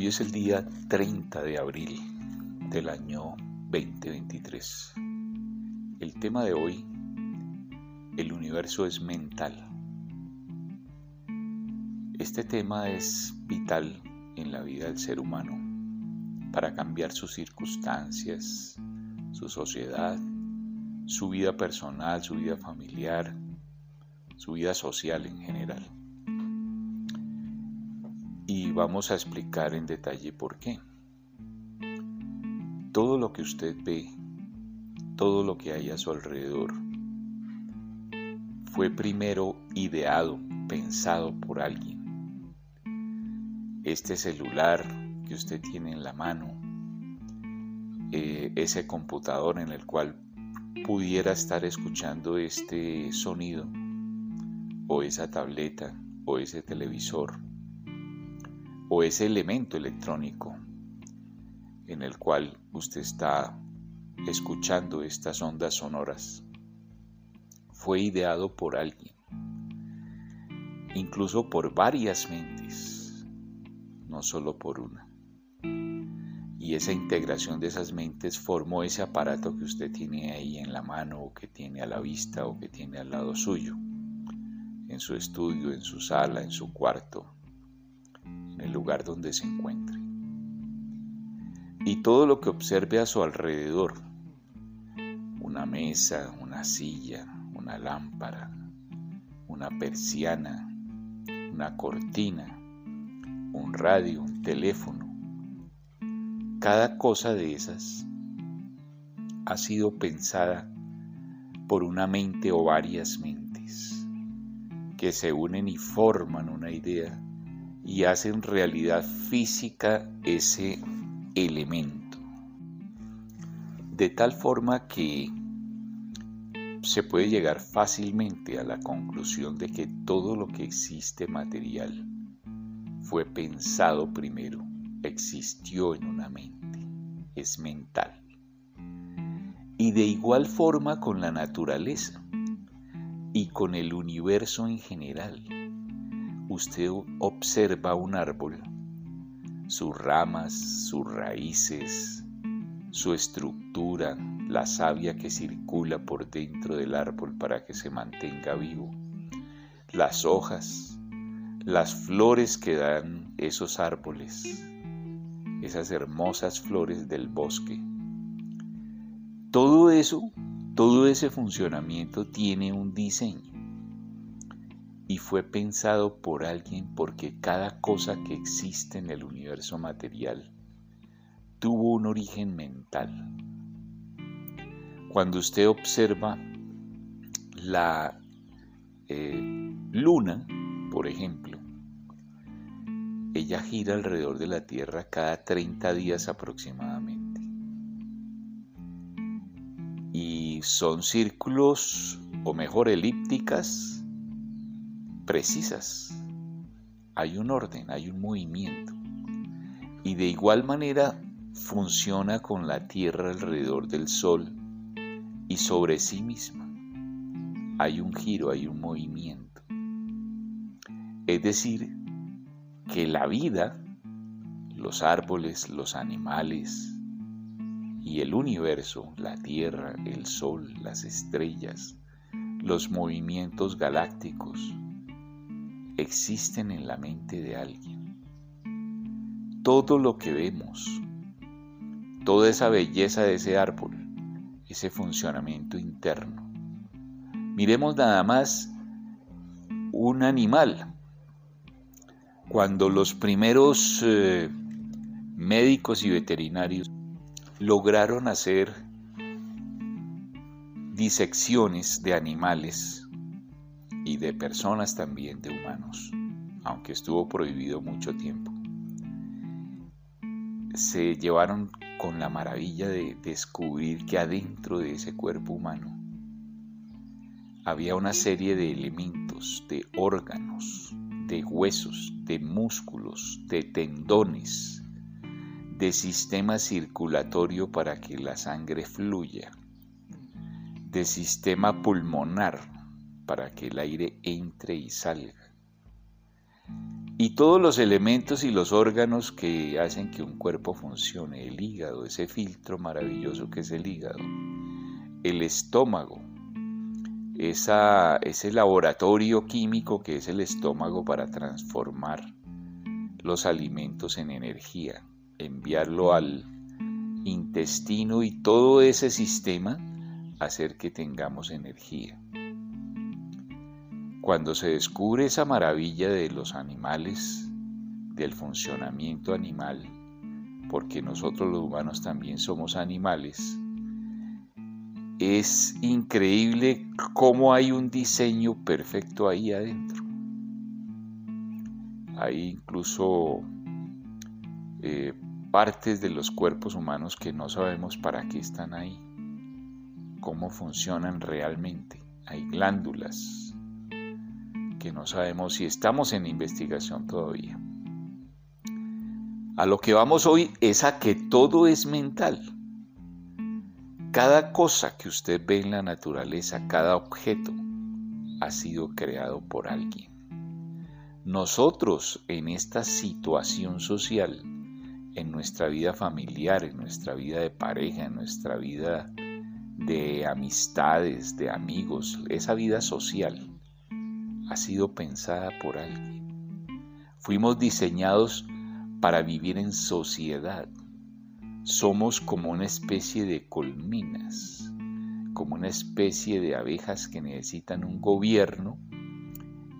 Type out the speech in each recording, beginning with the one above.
Hoy es el día 30 de abril del año 2023. El tema de hoy, el universo es mental. Este tema es vital en la vida del ser humano para cambiar sus circunstancias, su sociedad, su vida personal, su vida familiar, su vida social en general y vamos a explicar en detalle por qué. Todo lo que usted ve, todo lo que hay a su alrededor, fue primero ideado, pensado por alguien. Este celular que usted tiene en la mano, eh, ese computador en el cual pudiera estar escuchando este sonido, o esa tableta, o ese televisor, o ese elemento electrónico en el cual usted está escuchando estas ondas sonoras fue ideado por alguien, incluso por varias mentes, no solo por una. Y esa integración de esas mentes formó ese aparato que usted tiene ahí en la mano o que tiene a la vista o que tiene al lado suyo, en su estudio, en su sala, en su cuarto, el lugar donde se encuentre. Y todo lo que observe a su alrededor, una mesa, una silla, una lámpara, una persiana, una cortina, un radio, un teléfono, cada cosa de esas ha sido pensada por una mente o varias mentes que se unen y forman una idea y hacen realidad física ese elemento. De tal forma que se puede llegar fácilmente a la conclusión de que todo lo que existe material fue pensado primero, existió en una mente, es mental. Y de igual forma con la naturaleza y con el universo en general usted observa un árbol, sus ramas, sus raíces, su estructura, la savia que circula por dentro del árbol para que se mantenga vivo, las hojas, las flores que dan esos árboles, esas hermosas flores del bosque. Todo eso, todo ese funcionamiento tiene un diseño y fue pensado por alguien porque cada cosa que existe en el universo material tuvo un origen mental. Cuando usted observa la eh, luna, por ejemplo, ella gira alrededor de la Tierra cada 30 días aproximadamente. Y son círculos, o mejor elípticas, precisas. Hay un orden, hay un movimiento. Y de igual manera funciona con la Tierra alrededor del Sol y sobre sí misma. Hay un giro, hay un movimiento. Es decir, que la vida, los árboles, los animales y el universo, la Tierra, el Sol, las estrellas, los movimientos galácticos, existen en la mente de alguien. Todo lo que vemos, toda esa belleza de ese árbol, ese funcionamiento interno. Miremos nada más un animal. Cuando los primeros eh, médicos y veterinarios lograron hacer disecciones de animales y de personas también, de humanos, aunque estuvo prohibido mucho tiempo. Se llevaron con la maravilla de descubrir que adentro de ese cuerpo humano había una serie de elementos, de órganos, de huesos, de músculos, de tendones, de sistema circulatorio para que la sangre fluya, de sistema pulmonar para que el aire entre y salga. y todos los elementos y los órganos que hacen que un cuerpo funcione, el hígado, ese filtro maravilloso que es el hígado, el estómago, ese laboratorio químico que es el estómago para transformar los alimentos en energía, enviarlo al intestino y todo ese sistema hacer que tengamos energía. Cuando se descubre esa maravilla de los animales, del funcionamiento animal, porque nosotros los humanos también somos animales, es increíble cómo hay un diseño perfecto ahí adentro. Hay incluso eh, partes de los cuerpos humanos que no sabemos para qué están ahí, cómo funcionan realmente. Hay glándulas que no sabemos si estamos en investigación todavía. A lo que vamos hoy es a que todo es mental. Cada cosa que usted ve en la naturaleza, cada objeto, ha sido creado por alguien. Nosotros en esta situación social, en nuestra vida familiar, en nuestra vida de pareja, en nuestra vida de amistades, de amigos, esa vida social ha sido pensada por alguien. Fuimos diseñados para vivir en sociedad, somos como una especie de colminas, como una especie de abejas que necesitan un gobierno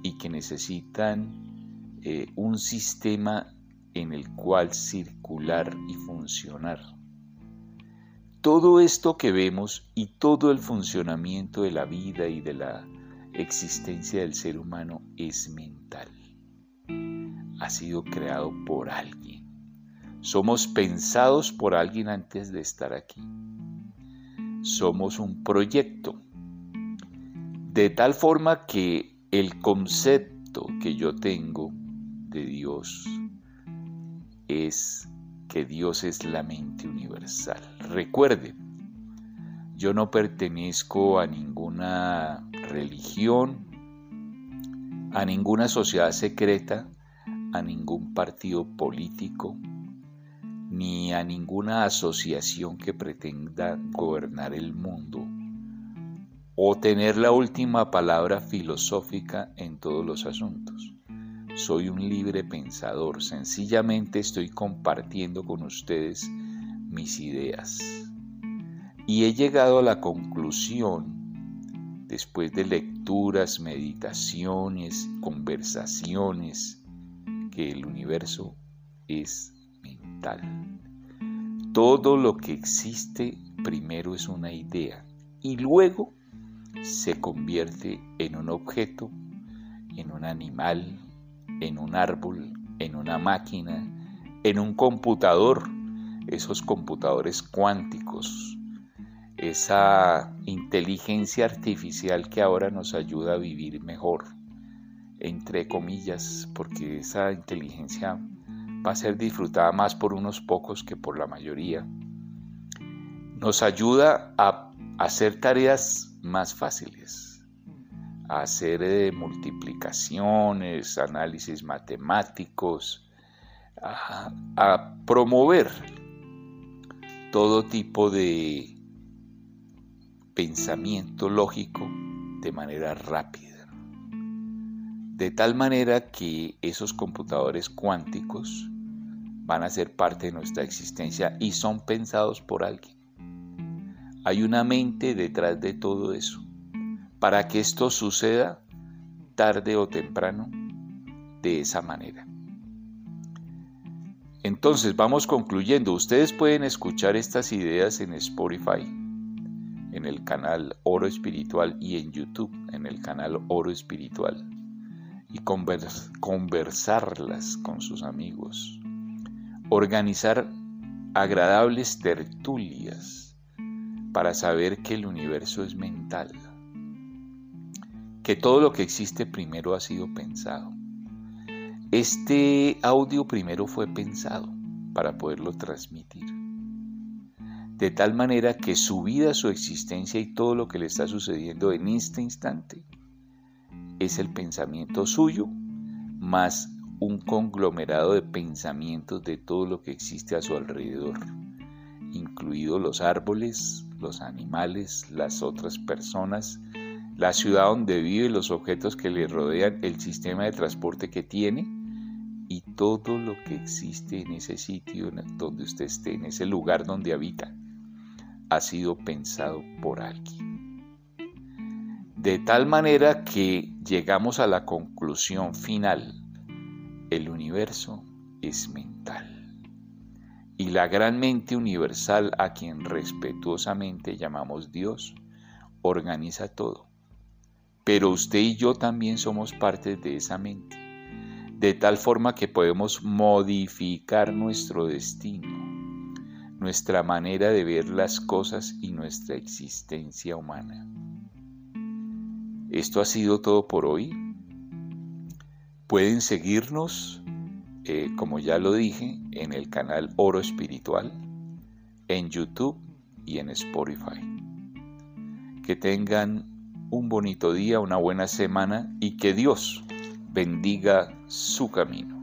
y que necesitan eh, un sistema en el cual circular y funcionar. Todo esto que vemos y todo el funcionamiento de la vida y de la existencia del ser humano es mental. Ha sido creado por alguien somos pensados por alguien antes de estar aquí. Somos un proyecto. De tal forma que el concepto que yo tengo de Dios es que Dios es la mente universal. Recuerde, yo no pertenezco a ninguna religión, a ninguna sociedad secreta, a ningún partido político, ni a ninguna asociación que pretenda gobernar el mundo o tener la última palabra filosófica en todos los asuntos. Soy un libre pensador, sencillamente estoy compartiendo con ustedes mis ideas. Y he llegado a la conclusión, después de lecturas, meditaciones, conversaciones, que el universo es todo lo que existe primero es una idea y luego se convierte en un objeto, en un animal, en un árbol, en una máquina, en un computador, esos computadores cuánticos, esa inteligencia artificial que ahora nos ayuda a vivir mejor, entre comillas, porque esa inteligencia va a ser disfrutada más por unos pocos que por la mayoría. Nos ayuda a hacer tareas más fáciles, a hacer eh, multiplicaciones, análisis matemáticos, a, a promover todo tipo de pensamiento lógico de manera rápida de tal manera que esos computadores cuánticos van a ser parte de nuestra existencia y son pensados por alguien. Hay una mente detrás de todo eso. Para que esto suceda tarde o temprano de esa manera. Entonces vamos concluyendo. Ustedes pueden escuchar estas ideas en Spotify, en el canal Oro Espiritual y en YouTube, en el canal Oro Espiritual y conversarlas con sus amigos. Organizar agradables tertulias para saber que el universo es mental, que todo lo que existe primero ha sido pensado. Este audio primero fue pensado para poderlo transmitir. De tal manera que su vida, su existencia y todo lo que le está sucediendo en este instante es el pensamiento suyo más un conglomerado de pensamientos de todo lo que existe a su alrededor, incluidos los árboles, los animales, las otras personas, la ciudad donde vive, los objetos que le rodean, el sistema de transporte que tiene y todo lo que existe en ese sitio donde usted esté, en ese lugar donde habita, ha sido pensado por alguien. De tal manera que llegamos a la conclusión final el universo es mental. Y la gran mente universal a quien respetuosamente llamamos Dios, organiza todo. Pero usted y yo también somos parte de esa mente, de tal forma que podemos modificar nuestro destino, nuestra manera de ver las cosas y nuestra existencia humana. Esto ha sido todo por hoy. Pueden seguirnos, eh, como ya lo dije, en el canal Oro Espiritual, en YouTube y en Spotify. Que tengan un bonito día, una buena semana y que Dios bendiga su camino.